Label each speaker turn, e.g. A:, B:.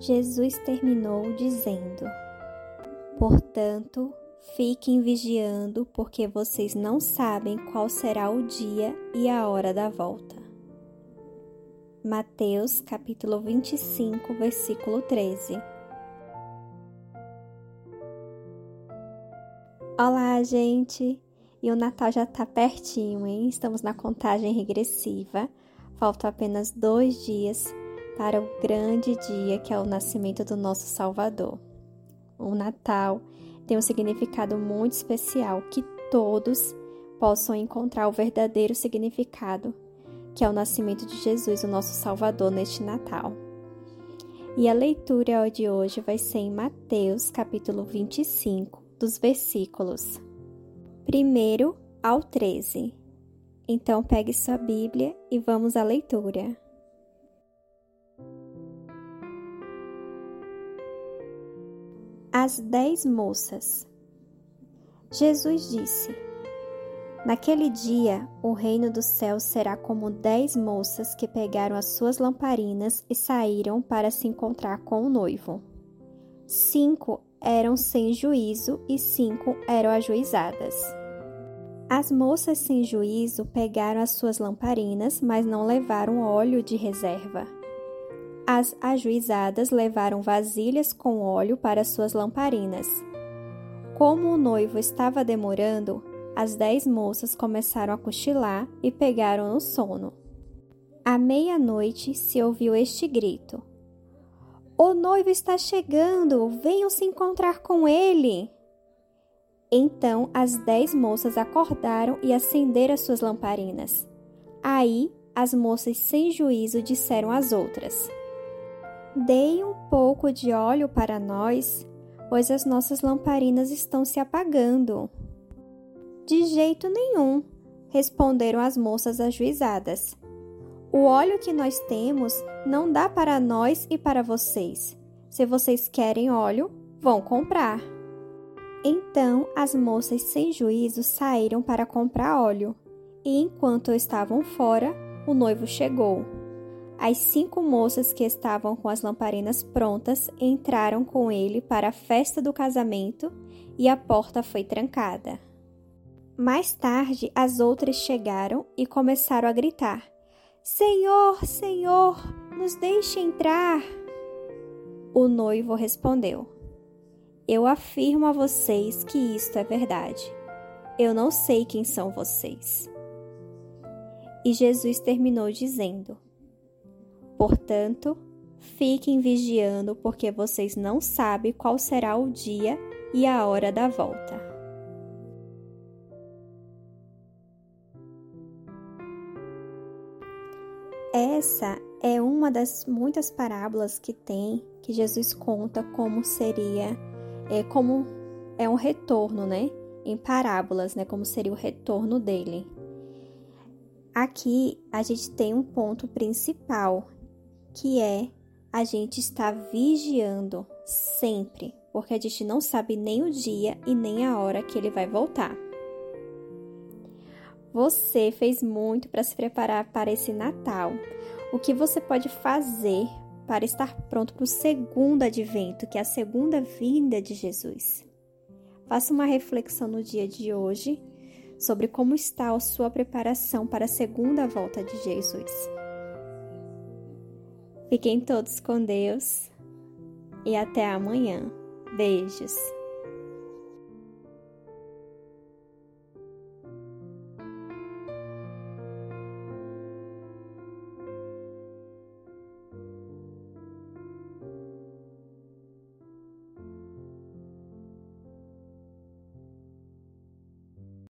A: Jesus terminou dizendo: Portanto, fiquem vigiando, porque vocês não sabem qual será o dia e a hora da volta. Mateus capítulo 25, versículo 13. Olá, gente! E o Natal já tá pertinho, hein? Estamos na contagem regressiva. Faltam apenas dois dias para o grande dia que é o nascimento do nosso Salvador. O Natal tem um significado muito especial que todos possam encontrar o verdadeiro significado, que é o nascimento de Jesus, o nosso Salvador, neste Natal. E a leitura de hoje vai ser em Mateus, capítulo 25, dos versículos 1 ao 13. Então, pegue sua Bíblia e vamos à leitura. As dez moças. Jesus disse: Naquele dia, o reino dos céus será como dez moças que pegaram as suas lamparinas e saíram para se encontrar com o noivo. Cinco eram sem juízo e cinco eram ajuizadas. As moças sem juízo pegaram as suas lamparinas, mas não levaram óleo de reserva. As ajuizadas levaram vasilhas com óleo para suas lamparinas. Como o noivo estava demorando, as dez moças começaram a cochilar e pegaram no sono. À meia-noite se ouviu este grito: O noivo está chegando! Venham se encontrar com ele! Então as dez moças acordaram e acenderam as suas lamparinas. Aí as moças sem juízo disseram às outras: Dei um pouco de óleo para nós, pois as nossas lamparinas estão se apagando. De jeito nenhum, responderam as moças ajuizadas. O óleo que nós temos não dá para nós e para vocês. Se vocês querem óleo, vão comprar. Então as moças sem juízo saíram para comprar óleo, e enquanto estavam fora, o noivo chegou. As cinco moças que estavam com as lamparinas prontas entraram com ele para a festa do casamento e a porta foi trancada. Mais tarde, as outras chegaram e começaram a gritar: Senhor, Senhor, nos deixe entrar! O noivo respondeu: Eu afirmo a vocês que isto é verdade. Eu não sei quem são vocês. E Jesus terminou dizendo: Portanto, fiquem vigiando, porque vocês não sabem qual será o dia e a hora da volta. Essa é uma das muitas parábolas que tem que Jesus conta como seria, é como é um retorno, né? Em parábolas, né? Como seria o retorno dele. Aqui a gente tem um ponto principal que é a gente estar vigiando sempre, porque a gente não sabe nem o dia e nem a hora que ele vai voltar. Você fez muito para se preparar para esse Natal. O que você pode fazer para estar pronto para o segundo advento, que é a segunda vinda de Jesus? Faça uma reflexão no dia de hoje sobre como está a sua preparação para a segunda volta de Jesus. Fiquem todos com Deus e até amanhã. Beijos.